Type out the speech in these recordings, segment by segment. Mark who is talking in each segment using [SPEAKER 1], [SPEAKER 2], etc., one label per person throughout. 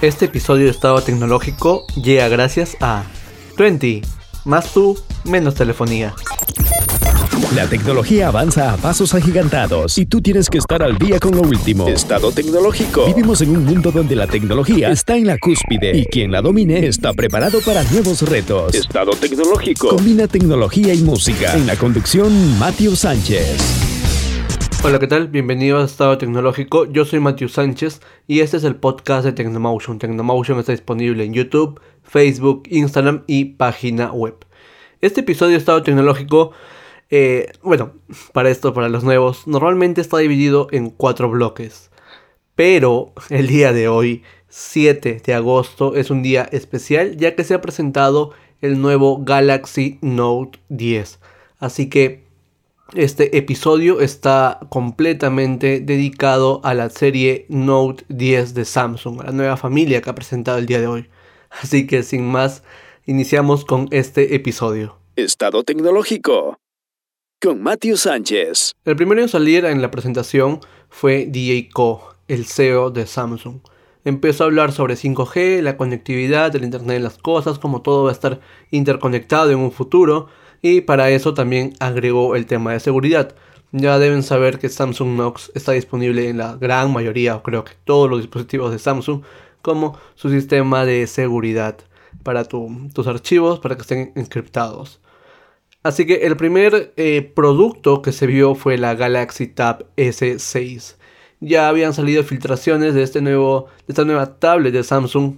[SPEAKER 1] Este episodio de Estado Tecnológico llega gracias a 20. Más tú, menos telefonía.
[SPEAKER 2] La tecnología avanza a pasos agigantados y tú tienes que estar al día con lo último. Estado tecnológico. Vivimos en un mundo donde la tecnología está en la cúspide y quien la domine está preparado para nuevos retos. Estado tecnológico. Combina tecnología y música. En la conducción, Matthew Sánchez.
[SPEAKER 1] Hola, ¿qué tal? Bienvenidos a Estado Tecnológico. Yo soy Matthew Sánchez y este es el podcast de Tecnomotion. Tecnomotion está disponible en YouTube, Facebook, Instagram y página web. Este episodio de Estado Tecnológico, eh, bueno, para esto, para los nuevos, normalmente está dividido en cuatro bloques. Pero el día de hoy, 7 de agosto, es un día especial ya que se ha presentado el nuevo Galaxy Note 10. Así que este episodio está completamente dedicado a la serie Note 10 de Samsung, a la nueva familia que ha presentado el día de hoy. Así que sin más, iniciamos con este episodio.
[SPEAKER 2] Estado tecnológico con Matthew Sánchez.
[SPEAKER 1] El primero en salir en la presentación fue DJ Ko, el CEO de Samsung. Empezó a hablar sobre 5G, la conectividad, el Internet de las Cosas, cómo todo va a estar interconectado en un futuro y para eso también agregó el tema de seguridad. Ya deben saber que Samsung Knox está disponible en la gran mayoría, o creo que todos los dispositivos de Samsung, como su sistema de seguridad para tus archivos, para que estén encriptados. Así que el primer eh, producto que se vio fue la Galaxy Tab S6. Ya habían salido filtraciones de, este nuevo, de esta nueva tablet de Samsung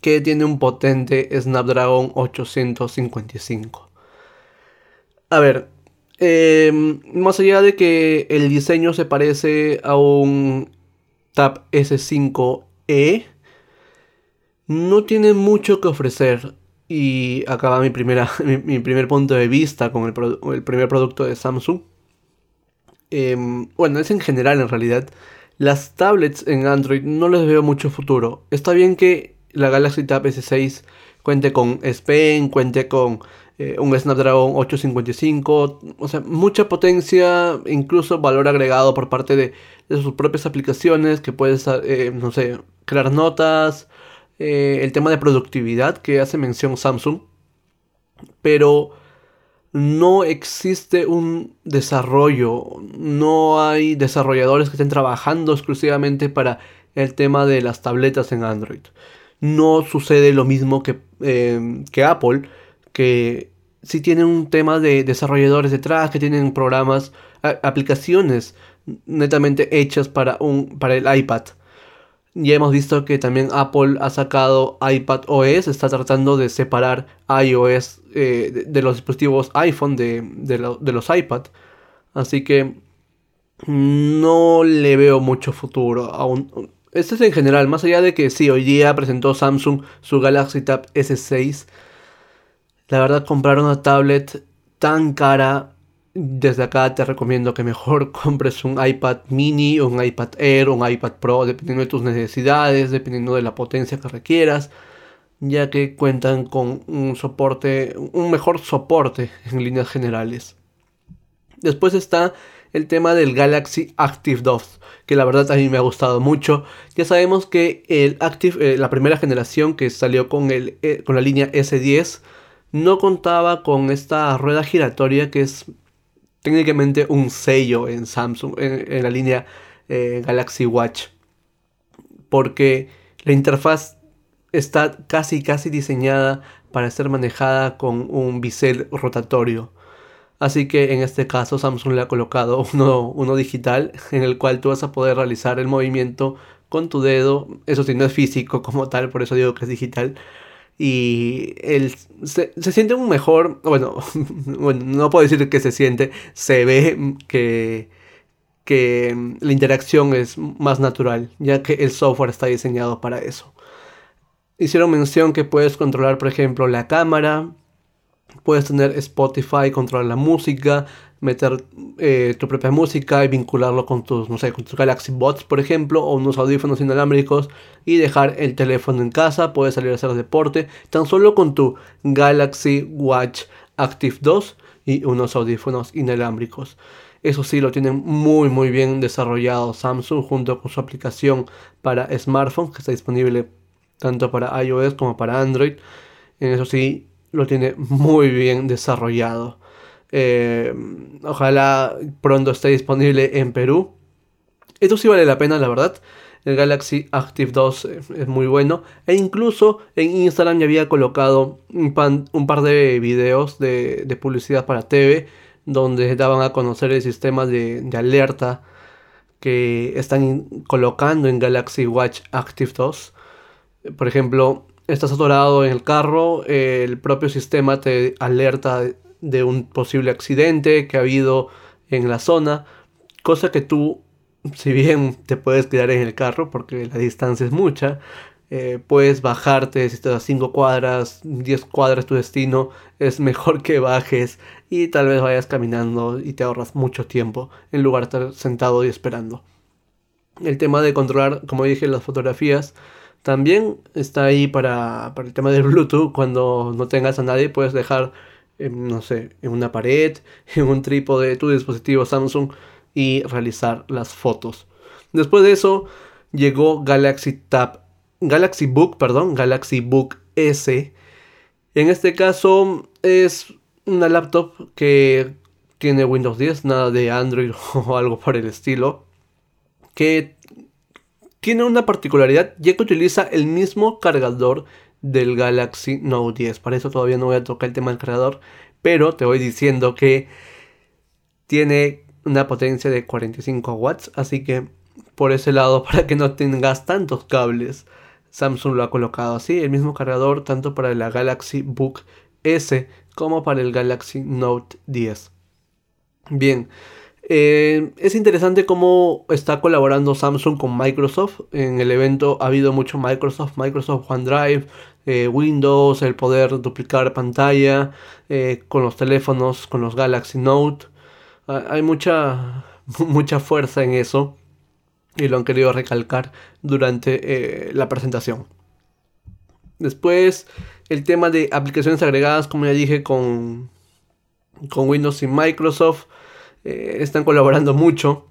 [SPEAKER 1] que tiene un potente Snapdragon 855. A ver, em, más allá de que el diseño se parece a un Tab S5e, no tiene mucho que ofrecer. Y acaba mi, primera, mi, primer punto de vista con el, primer producto de Samsung. Em, bueno, es en general en realidad. Las tablets en Android no les veo mucho futuro. Está bien que la Galaxy Tab S6 cuente con S Pen, cuente con eh, un Snapdragon 855, o sea, mucha potencia, incluso valor agregado por parte de, sus propias aplicaciones, que puedes, eh, no sé, crear notas, eh, el tema de productividad que hace mención Samsung, pero no existe un desarrollo, no hay desarrolladores que estén trabajando exclusivamente para el tema de las tabletas en Android. No sucede lo mismo que, que Apple, que si tienen un tema de desarrolladores detrás, que tienen programas, aplicaciones netamente hechas para, un, para el iPad. Ya hemos visto que también Apple ha sacado iPad OS, está tratando de separar iOS eh, de, los dispositivos iPhone de, de, los iPad. Así que no le veo mucho futuro. Aún. Esto es en general, más allá de que sí, hoy día presentó Samsung su Galaxy Tab S6 la verdad, comprar una tablet tan cara, desde acá te recomiendo que mejor compres un iPad mini, un iPad Air, un iPad Pro, dependiendo de tus necesidades, dependiendo de la potencia que requieras, ya que cuentan con un soporte, un mejor soporte en líneas generales. Después está el tema del Galaxy Active 2, que la verdad a mí me ha gustado mucho. Ya sabemos que el Active, eh, la primera generación que salió con, el, eh, con la línea S10, no contaba con esta rueda giratoria que es técnicamente un sello en Samsung, en, la línea eh, Galaxy Watch. Porque la interfaz está casi casi diseñada para ser manejada con un bisel rotatorio. Así que en este caso Samsung le ha colocado uno, uno digital en el cual tú vas a poder realizar el movimiento con tu dedo. Eso sí, no es físico como tal, por eso digo que es digital y él se, siente un mejor, bueno, bueno, no puedo decir que se siente, se ve que, que la interacción es más natural, ya que el software está diseñado para eso. Hicieron mención que puedes controlar, por ejemplo, la cámara, puedes tener Spotify, controlar la música, meter eh, tu propia música y vincularlo con tus, no sé, con tus Galaxy Bots, por ejemplo, o unos audífonos inalámbricos y dejar el teléfono en casa, puedes salir a hacer deporte, tan solo con tu Galaxy Watch Active 2 y unos audífonos inalámbricos. Eso sí, lo tienen muy muy bien desarrollado Samsung junto con su aplicación para smartphones que está disponible tanto para iOS como para Android. En eso sí, lo tiene muy bien desarrollado. Eh, ojalá pronto esté disponible en Perú. Esto sí vale la pena, la verdad. El Galaxy Active 2 es muy bueno. E incluso en Instagram ya había colocado un, par de videos de, publicidad para TV. Donde daban a conocer el sistema de, alerta que están colocando en Galaxy Watch Active 2. Por ejemplo, estás atorado en el carro, el propio sistema te alerta de un posible accidente que ha habido en la zona, cosa que tú si bien te puedes quedar en el carro porque la distancia es mucha, eh, puedes bajarte si estás a 5 cuadras, 10 cuadras tu destino, es mejor que bajes y tal vez vayas caminando y te ahorras mucho tiempo en lugar de estar sentado y esperando. El tema de controlar, como dije, las fotografías también está ahí para, para el tema del Bluetooth. Cuando no tengas a nadie, puedes dejar, no sé, en una pared, en un trípode de tu dispositivo Samsung y realizar las fotos. Después de eso llegó Galaxy Tab, Galaxy Book, perdón, Galaxy Book S. En este caso es una laptop que tiene Windows 10, nada de Android o algo por el estilo. Que tiene una particularidad ya que utiliza el mismo cargador del Galaxy Note 10. Para eso todavía no voy a tocar el tema del cargador, pero te voy diciendo que tiene una potencia de 45 watts, así que por ese lado, para que no tengas tantos cables, Samsung lo ha colocado así, el mismo cargador tanto para la Galaxy Book S como para el Galaxy Note 10. Bien, eh, es interesante cómo está colaborando Samsung con Microsoft. En el evento ha habido mucho Microsoft, Microsoft OneDrive, eh, Windows, el poder duplicar pantalla eh, con los teléfonos, con los Galaxy Note. Hay mucha, mucha fuerza en eso y lo han querido recalcar durante la presentación. Después, el tema de aplicaciones agregadas, como ya dije, con, con Windows y Microsoft, eh, están colaborando mucho.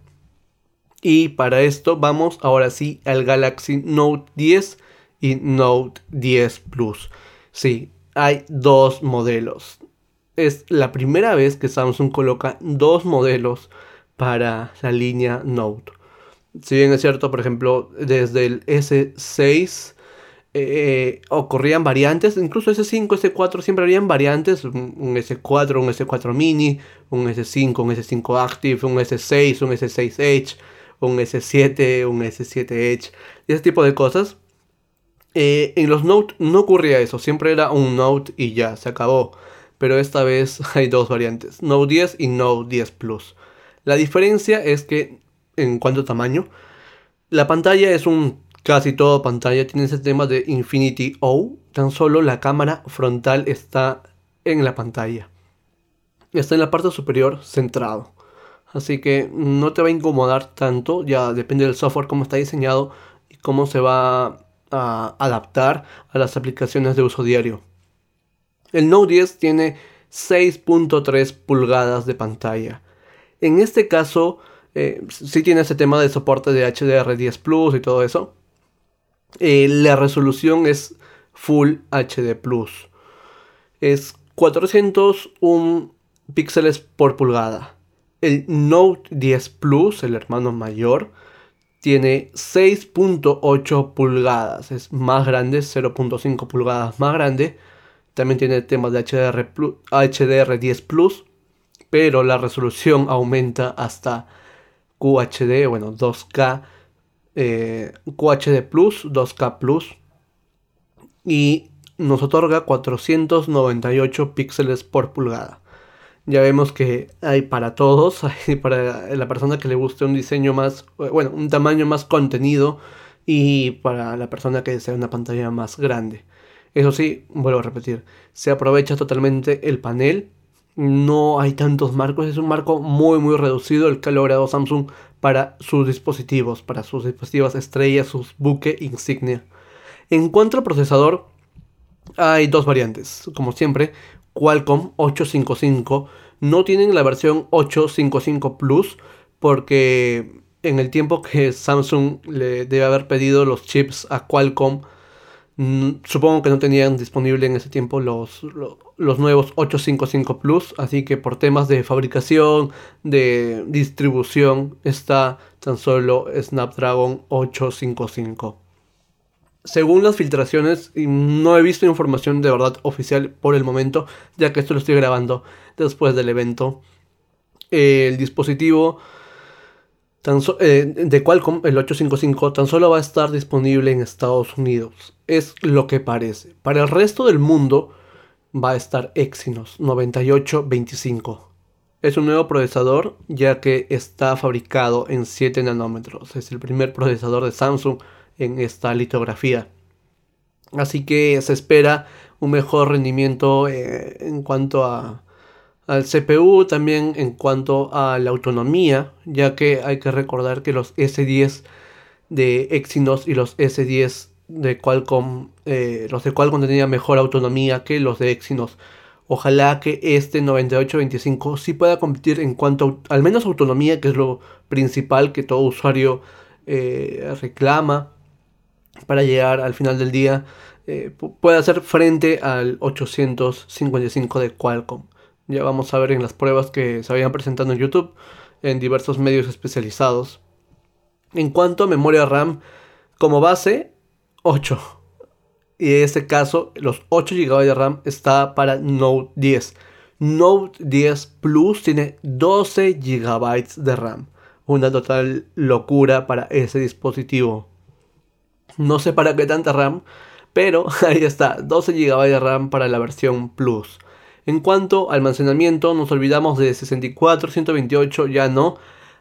[SPEAKER 1] Y para esto vamos ahora sí al Galaxy Note 10 y Note 10 Plus. Sí, hay dos modelos es la primera vez que Samsung coloca dos modelos para la línea Note. Si bien es cierto, por ejemplo, desde el S6 eh, ocurrían variantes, incluso S5, S4 siempre habían variantes, un, S4, un S4 mini, un S5, un S5 Active, un S6, un S6 Edge, un S7, un S7 Edge, y ese tipo de cosas. Eh, en los Note no ocurría eso, siempre era un Note y ya, se acabó pero esta vez hay dos variantes, Note 10 y Note 10 Plus. La diferencia es que en cuanto a tamaño, la pantalla es un casi todo pantalla, tiene ese tema de Infinity O, tan solo la cámara frontal está en la pantalla. Está en la parte superior centrado. Así que no te va a incomodar tanto, ya depende del software cómo está diseñado y cómo se va a adaptar a las aplicaciones de uso diario. El Note 10 tiene 6.3 pulgadas de pantalla. En este caso, eh, sí tiene ese tema de soporte de HDR10 Plus y todo eso. Eh, la resolución es Full HD Plus. Es 401 píxeles por pulgada. El Note 10 Plus, el hermano mayor, tiene 6.8 pulgadas. Es más grande, 0.5 pulgadas más grande también tiene temas de HDR, HDR10 Plus, pero la resolución aumenta hasta QHD, bueno, 2K, eh, QHD Plus, 2K Plus, y nos otorga 498 píxeles por pulgada. Ya vemos que hay para todos, hay para la persona que le guste un diseño más, bueno, un tamaño más contenido y para la persona que desea una pantalla más grande. Eso sí, vuelvo a repetir, se aprovecha totalmente el panel. No hay tantos marcos, es un marco muy muy reducido el que ha logrado Samsung para sus dispositivos, para sus dispositivos estrella, sus buque insignia. En cuanto al procesador, hay dos variantes, como siempre, Qualcomm 855 no tienen la versión 855 Plus porque en el tiempo que Samsung le debe haber pedido los chips a Qualcomm Mm, supongo que no tenían disponible en ese tiempo los, los, nuevos 855 Plus, así que por temas de fabricación, de distribución, está tan solo Snapdragon 855. Según las filtraciones, no he visto información de verdad oficial por el momento, ya que esto lo estoy grabando después del evento, el dispositivo eh, de Qualcomm, el 855, tan solo va a estar disponible en Estados Unidos. Es lo que parece. Para el resto del mundo va a estar Exynos 9825. Es un nuevo procesador ya que está fabricado en 7 nanómetros. Es el primer procesador de Samsung en esta litografía. Así que se espera un mejor rendimiento eh, en cuanto a al CPU, también en cuanto a la autonomía, ya que hay que recordar que los S10 de Exynos y los S10 de Qualcomm, eh, los de Qualcomm tenían mejor autonomía que los de Exynos. Ojalá que este 9825 sí pueda competir en cuanto a, al menos autonomía, que es lo principal que todo usuario eh, reclama para llegar al final del día, eh, pueda hacer frente al 855 de Qualcomm. Ya vamos a ver en las pruebas que se habían presentado en YouTube, en diversos medios especializados. En cuanto a memoria RAM, como base, 8. Y en este caso, los 8 GB de RAM está para Note 10. Note 10 Plus tiene 12 GB de RAM. Una total locura para ese dispositivo. No sé para qué tanta RAM, pero ahí está, 12 GB de RAM para la versión Plus. En cuanto a almacenamiento, nos olvidamos de 64, 128, ya no.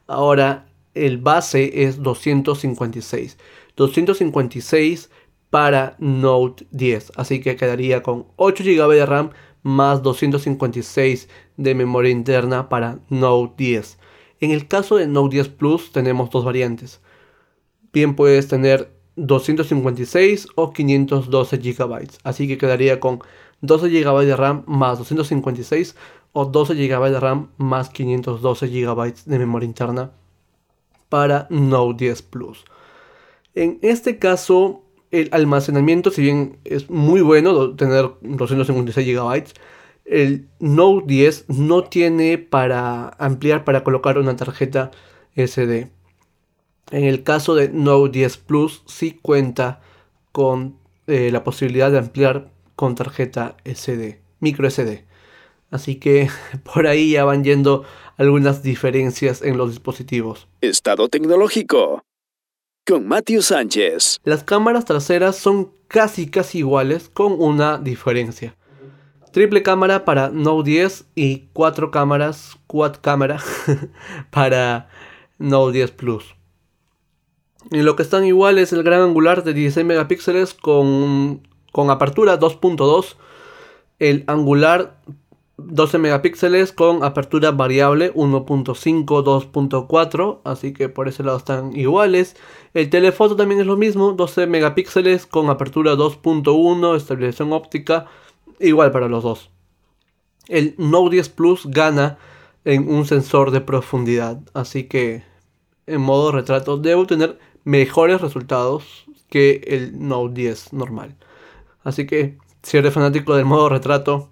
[SPEAKER 1] Ahora el base es 256. 256 para Note 10. Así que quedaría con 8 GB de RAM más 256 de memoria interna para Note 10. En el caso de Note 10 Plus tenemos dos variantes. Bien puedes tener 256 o 512 GB. Así que quedaría con 12 GB de RAM más 256 o 12 GB de RAM más 512 GB de memoria interna para Note 10 Plus. En este caso, el almacenamiento, si bien es muy bueno tener 256 GB, el Note 10 no tiene para ampliar, para colocar una tarjeta SD. En el caso de Note 10 Plus, sí cuenta con eh, la posibilidad de ampliar con tarjeta SD, micro SD. Así que por ahí ya van yendo algunas diferencias en los dispositivos.
[SPEAKER 2] Estado tecnológico. Con Matthew Sánchez.
[SPEAKER 1] Las cámaras traseras son casi casi iguales con una diferencia. Triple cámara para Note 10 y cuatro cámaras, quad cámara para Note 10 Plus. Y lo que están iguales es el gran angular de 16 megapíxeles con con apertura 2.2, el angular 12 megapíxeles con apertura variable 1.5, 2.4, así que por ese lado están iguales. El telefoto también es lo mismo, 12 megapíxeles con apertura 2.1, estabilización óptica, igual para los dos. El Note 10 Plus gana en un sensor de profundidad, así que en modo retrato debe tener mejores resultados que el Note 10 normal. Así que si eres fanático del modo retrato,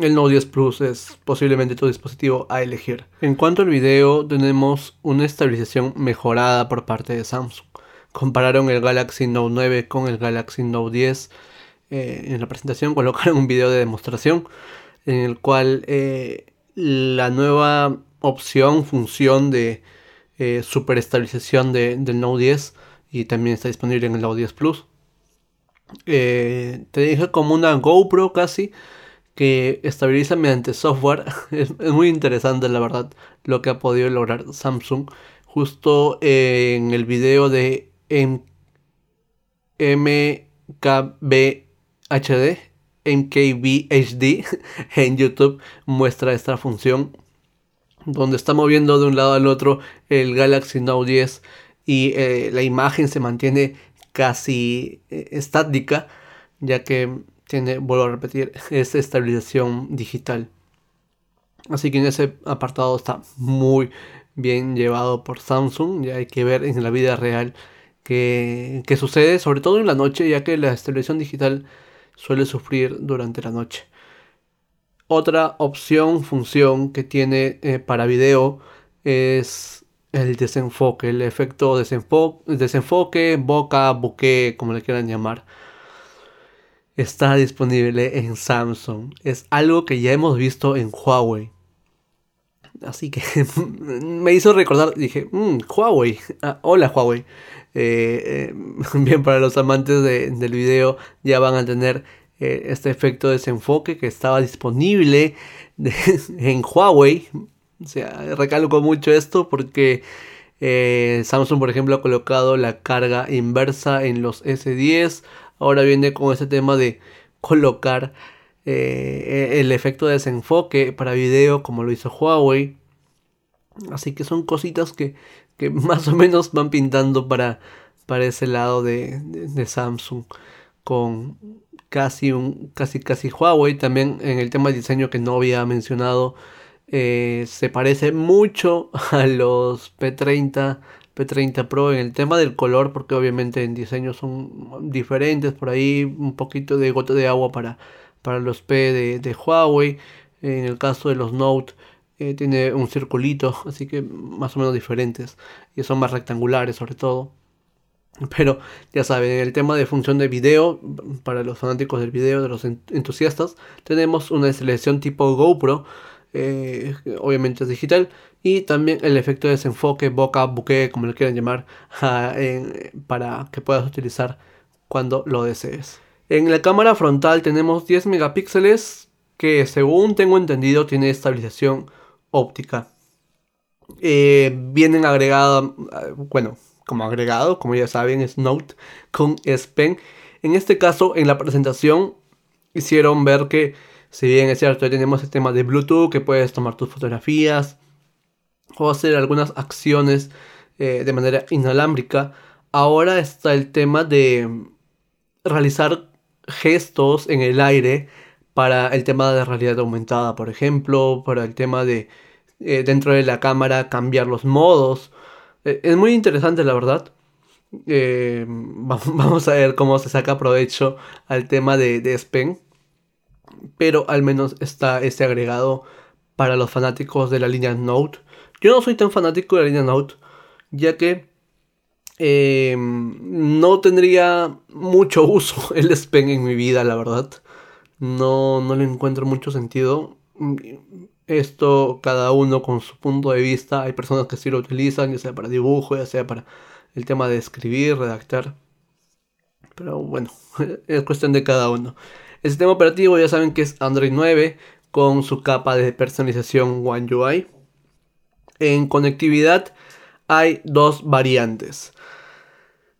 [SPEAKER 1] el Note 10 Plus es posiblemente tu dispositivo a elegir. En cuanto al video, tenemos una estabilización mejorada por parte de Samsung. Compararon el Galaxy Note 9 con el Galaxy Note 10. Eh, en la presentación colocaron un video de demostración en el cual eh, la nueva opción, función de eh, super estabilización del Note 10 y también está disponible en el Note 10 Plus eh, te dije como una GoPro casi que estabiliza mediante software. es, muy interesante la verdad lo que ha podido lograr Samsung. Justo en el video de MKBHD, MKBHD en YouTube muestra esta función donde está moviendo de un lado al otro el Galaxy Note 10 y eh, la imagen se mantiene casi eh, estática, ya que tiene, vuelvo a repetir, esa estabilización digital. Así que en ese apartado está muy bien llevado por Samsung. Ya hay que ver en la vida real que, que sucede, sobre todo en la noche, ya que la televisión digital suele sufrir durante la noche. Otra opción, función que tiene eh, para video es el desenfoque, el efecto desenfoque, desenfoque, boca, buque, como le quieran llamar. Está disponible en Samsung. Es algo que ya hemos visto en Huawei. Así que me hizo recordar, dije, mm, Huawei, ah, hola Huawei. Eh, eh, bien, para los amantes del video ya van a tener eh, este efecto de desenfoque que estaba disponible en Huawei. O sea, recalco mucho esto porque Samsung, por ejemplo, ha colocado la carga inversa en los S10. Ahora viene con ese tema de colocar eh, el efecto de desenfoque para video como lo hizo Huawei. Así que son cositas que, más o menos van pintando para, para ese lado de, Samsung. Con casi un casi casi Huawei. También en el tema de diseño que no había mencionado. Eh, se parece mucho a los P30 P30 Pro en el tema del color porque obviamente en diseño son diferentes por ahí un poquito de gota de agua para para los P de, Huawei. En el caso de los Note eh, tiene un circulito, así que más o menos diferentes. Y son más rectangulares sobre todo. Pero ya saben, en el tema de función de video, para los fanáticos del video, de los entusiastas, tenemos una selección tipo GoPro. Eh, obviamente es digital. Y también el efecto de desenfoque, boca, buque, como le quieran llamar, para que puedas utilizar cuando lo desees. En la cámara frontal tenemos 10 megapíxeles que según tengo entendido tiene estabilización óptica. Eh, vienen agregados, bueno, como agregado, como ya saben, es Note con S Pen. En este caso, en la presentación hicieron ver que, si bien es cierto, tenemos el tema de Bluetooth, que puedes tomar tus fotografías o hacer algunas acciones eh, de manera inalámbrica, ahora está el tema de realizar gestos en el aire para el tema de realidad aumentada, por ejemplo, para el tema de eh, dentro de la cámara cambiar los modos. Eh, es muy interesante, la verdad. Eh, vamos a ver cómo se saca provecho al tema de, de Spen. Pero al menos está este agregado para los fanáticos de la línea Note. Yo no soy tan fanático de la línea Note, ya que Em, no tendría mucho uso el S en mi vida, la verdad. No, no le encuentro mucho sentido. Esto cada uno con su punto de vista. Hay personas que sí lo utilizan, ya sea para dibujo, ya sea para el tema de escribir, redactar. Pero bueno, es cuestión de cada uno. El sistema operativo ya saben que es Android 9 con su capa de personalización One UI. En conectividad hay dos variantes.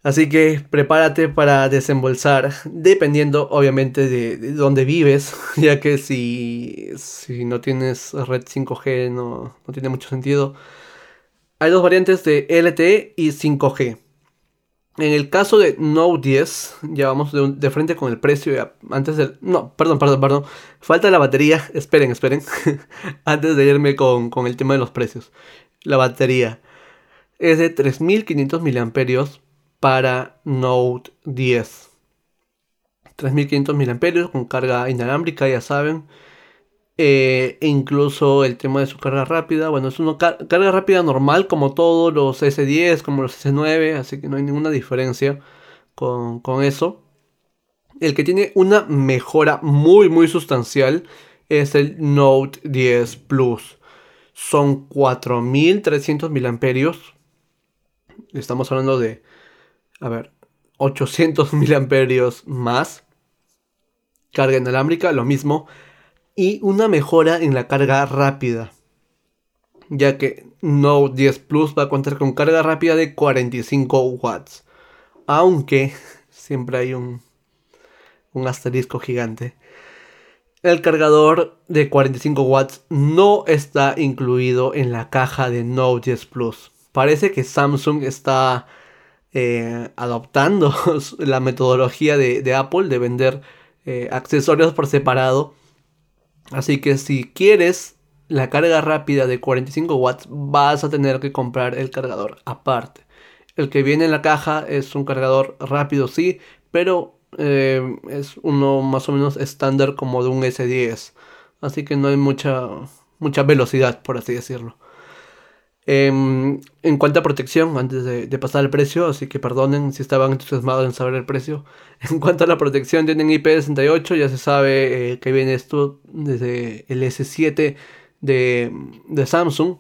[SPEAKER 1] Así que prepárate para desembolsar, dependiendo obviamente de, dónde vives, ya que si, si no tienes red 5G no, no, tiene mucho sentido. Hay dos variantes de LTE y 5G. En el caso de Note 10, ya vamos de, frente con el precio. Antes del. No, perdón, perdón, perdón. Falta la batería. Esperen, esperen. antes de irme con, con el tema de los precios. La batería es de 3500 mAh para Note 10. 3500 mAh con carga inalámbrica, ya saben. Eh, e incluso el tema de su carga rápida. Bueno, es una carga rápida normal como todos los S10, como los S9, así que no hay ninguna diferencia con, con eso. El que tiene una mejora muy muy sustancial es el Note 10 Plus. Son 4300 mAh. Estamos hablando de a ver, 800 miliamperios más. Carga inalámbrica, lo mismo. Y una mejora en la carga rápida. Ya que Note 10 Plus va a contar con carga rápida de 45 watts. Aunque siempre hay un, un asterisco gigante. El cargador de 45 watts no está incluido en la caja de Note 10 Plus. Parece que Samsung está eh, adoptando la metodología de, Apple de vender eh, accesorios por separado. Así que si quieres la carga rápida de 45 watts, vas a tener que comprar el cargador aparte. El que viene en la caja es un cargador rápido, sí, pero eh, es uno más o menos estándar como de un S10. Así que no hay mucha, mucha velocidad, por así decirlo. Em, en cuanto a protección, antes de, pasar al precio, así que perdonen si estaban entusiasmados en saber el precio. En cuanto a la protección, tienen IP68, ya se sabe eh, que viene esto desde el S7 de, de, Samsung.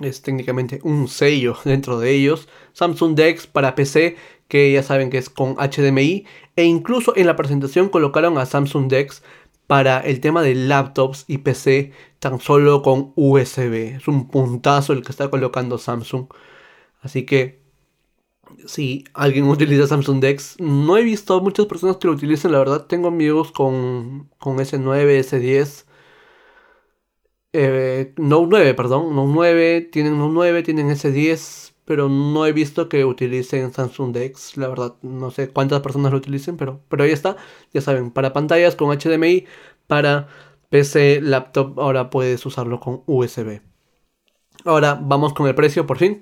[SPEAKER 1] Es técnicamente un sello dentro de ellos. Samsung Dex para PC, que ya saben que es con HDMI. E incluso en la presentación colocaron a Samsung Dex para el tema de laptops y PC tan solo con USB. Es un puntazo el que está colocando Samsung. Así que si alguien utiliza Samsung Dex, no he visto muchas personas que lo utilicen, la verdad. Tengo amigos con, con S9, S10. Eh, Note 9, perdón, Note 9, tienen Note 9, tienen S10, pero no he visto que utilicen Samsung Dex, la verdad, no sé cuántas personas lo utilicen, pero, pero ahí está, ya saben, para pantallas con HDMI, para PC, laptop, ahora puedes usarlo con USB. Ahora vamos con el precio, por fin.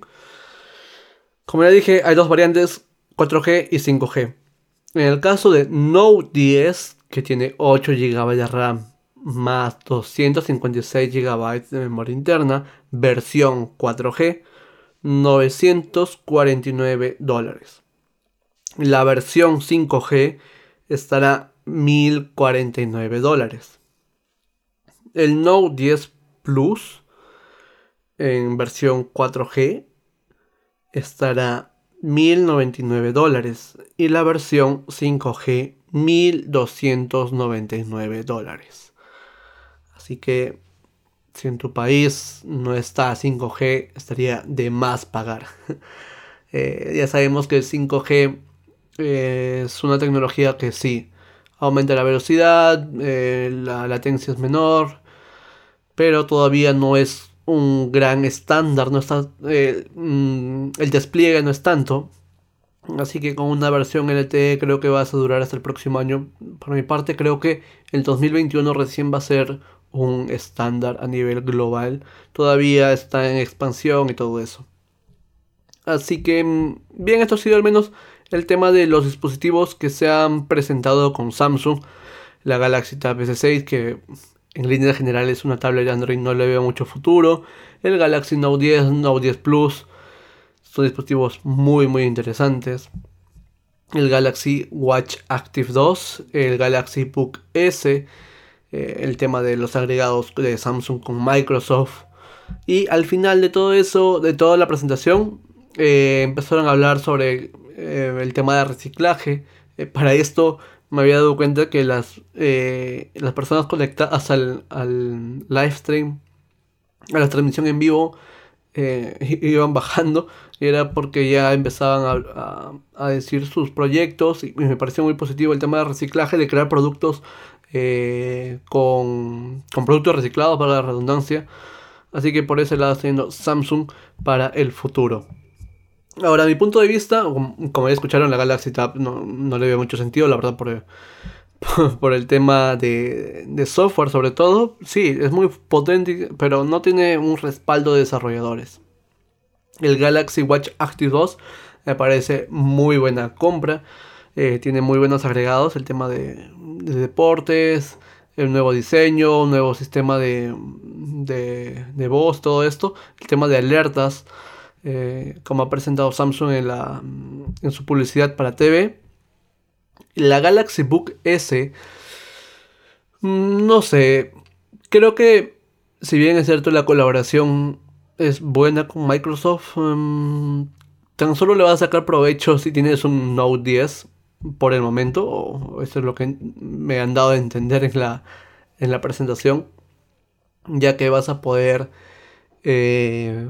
[SPEAKER 1] Como ya dije, hay dos variantes, 4G y 5G. En el caso de Note 10, que tiene 8 GB de RAM más 256 GB de memoria interna, versión 4G, 949 dólares. La versión 5G estará 1049 dólares. El Note 10 Plus en versión 4G estará 1099 dólares y la versión 5G 1299 dólares. Así que si en tu país no está 5G, estaría de más pagar. Eh, ya sabemos que el 5G eh, es una tecnología que sí aumenta la velocidad, eh, la latencia es menor, pero todavía no es un gran estándar, no está, mm, el despliegue no es tanto. Así que con una versión LTE creo que va a durar hasta el próximo año. Por mi parte creo que el 2021 recién va a ser un estándar a nivel global. Todavía está en expansión y todo eso. Así que, mm, bien, esto ha sido al menos el tema de los dispositivos que se han presentado con Samsung. La Galaxy Tab S6, que en líneas generales una tablet de Android no le veo mucho futuro. El Galaxy Note 10, Note 10 Plus. Son dispositivos muy muy interesantes. El Galaxy Watch Active 2. El Galaxy Book S eh, el tema de los agregados de Samsung con Microsoft. Y al final de todo eso, de toda la presentación, eh, empezaron a hablar sobre eh, el tema de reciclaje. para esto me había dado cuenta que las, las personas conectadas al, al live stream, a la transmisión en vivo, iban bajando era porque ya empezaban a, a, decir sus proyectos y me pareció muy positivo el tema de reciclaje, de crear productos eh, con, productos reciclados para la redundancia. Así que por ese lado haciendo Samsung para el futuro. Ahora, mi punto de vista, como ya escucharon, la Galaxy Tab no, le veo mucho sentido, la verdad, por, por el tema de, de, software sobre todo. Sí, es muy potente, pero no tiene un respaldo de desarrolladores. El Galaxy Watch Active 2 me parece muy buena compra. Eh, tiene muy buenos agregados, el tema de, deportes, el nuevo diseño, un nuevo sistema de, de, voz, todo esto, el tema de alertas, eh, como ha presentado Samsung en, la, en su publicidad para TV. La Galaxy Book S, mm, no sé, creo que si bien es cierto la colaboración es buena con Microsoft, mm, tan solo le va a sacar provecho si tienes un Note 10 por el momento, eso es lo que me han dado a entender en la, en la presentación, ya que vas a poder, eh,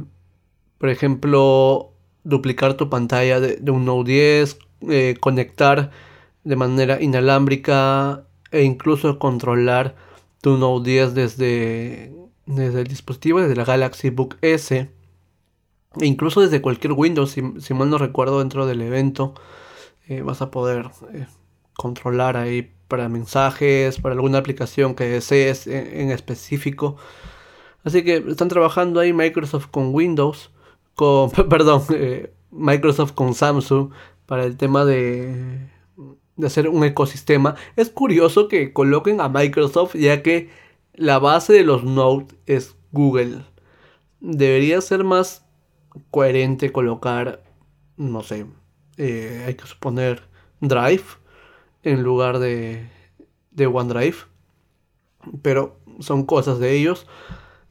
[SPEAKER 1] por ejemplo, duplicar tu pantalla de, un Note 10, eh, conectar de manera inalámbrica e incluso controlar tu Note 10 desde, desde el dispositivo, desde la Galaxy Book S, e incluso desde cualquier Windows, si, si mal no recuerdo, dentro del evento. Eh, vas a poder eh, controlar ahí para mensajes, para alguna aplicación que desees en, específico. Así que están trabajando ahí Microsoft con Windows, con, perdón, eh, Microsoft con Samsung para el tema de, de hacer un ecosistema. Es curioso que coloquen a Microsoft ya que la base de los Note es Google. Debería ser más coherente colocar, no sé, eh, hay que suponer Drive en lugar de, OneDrive. Pero son cosas de ellos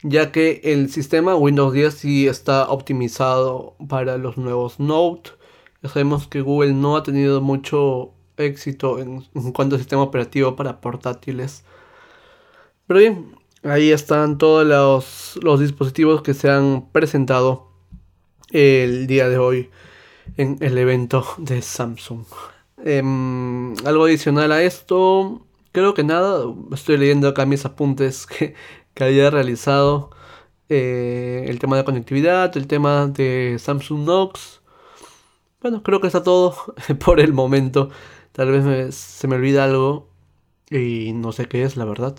[SPEAKER 1] ya que el sistema Windows 10 sí está optimizado para los nuevos Note. Ya sabemos que Google no ha tenido mucho éxito en, cuanto al sistema operativo para portátiles. Pero bien, ahí están todos los dispositivos que se han presentado el día de hoy en el evento de Samsung. Em, algo adicional a esto, creo que nada, estoy leyendo acá mis apuntes que, había realizado eh, el tema de conectividad, el tema de Samsung Knox. Bueno, creo que está todo por el momento. Tal vez se me olvida algo y no sé qué es, la verdad.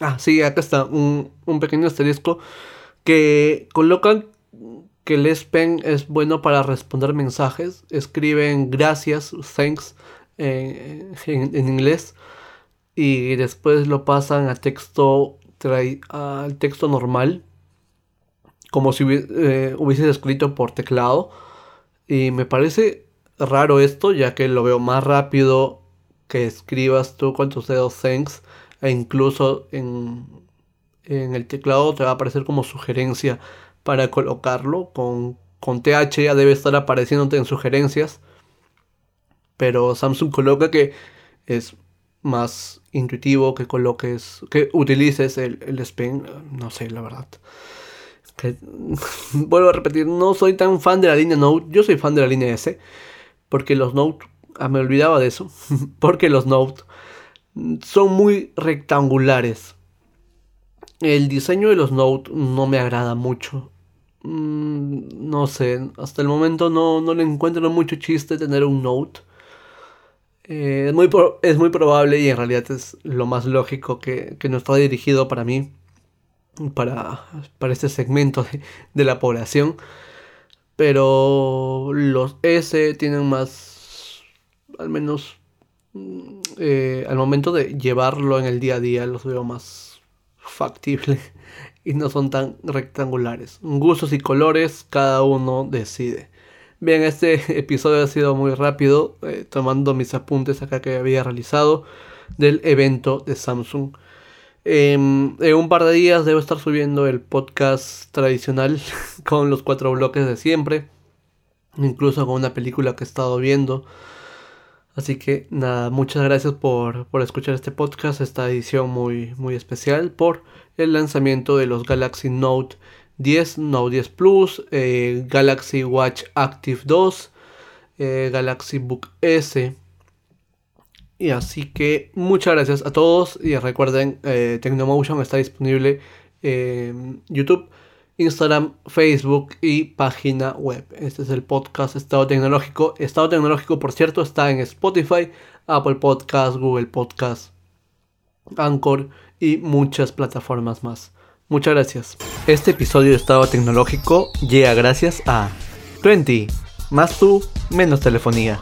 [SPEAKER 1] Ah, sí, acá está un, pequeño asterisco que colocan que el S Pen es bueno para responder mensajes. Escriben gracias, thanks eh, en inglés y después lo pasan texto al texto normal, como si eh, hubiese escrito por teclado. Y me parece raro esto, ya que lo veo más rápido que escribas tú con tus dedos thanks. E incluso en, en el teclado te va a aparecer como sugerencia para colocarlo. Con, con TH ya debe estar apareciéndote en sugerencias. Pero Samsung coloca que es más intuitivo que coloques, que utilices el, el no sé, la verdad. vuelvo a repetir, no soy tan fan de la línea Note, yo soy fan de la línea S, porque los Note, ah, me olvidaba de eso, porque los Note son muy rectangulares. El diseño de los Note no me agrada mucho. Mm, no sé, hasta el momento no, no le encuentro mucho chiste tener un Note. Eh, es, muy es muy probable y en realidad es lo más lógico que, que no está dirigido para mí, para, para este segmento de, la población. Pero los S tienen más, al menos mm, eh, al momento de llevarlo en el día a día, los veo más factible y no son tan rectangulares. Gustos y colores, cada uno decide. Bien, este episodio ha sido muy rápido, eh, tomando mis apuntes acá que había realizado del evento de Samsung. Em, en un par de días debo estar subiendo el podcast tradicional con los cuatro bloques de siempre, incluso con una película que he estado viendo. Así que nada, muchas gracias por, por escuchar este podcast, esta edición muy, muy especial por el lanzamiento de los Galaxy Note 10, Note 10 Plus, eh, Galaxy Watch Active 2, eh, Galaxy Book S. Y así que muchas gracias a todos y recuerden, eh, Tecnomotion está disponible en YouTube, Instagram, Facebook y página web. Este es el podcast Estado Tecnológico. Estado Tecnológico, por cierto, está en Spotify, Apple Podcast, Google Podcast, Anchor y muchas plataformas más. Muchas gracias. Este episodio de Estado Tecnológico llega gracias a 20, más tú, menos telefonía.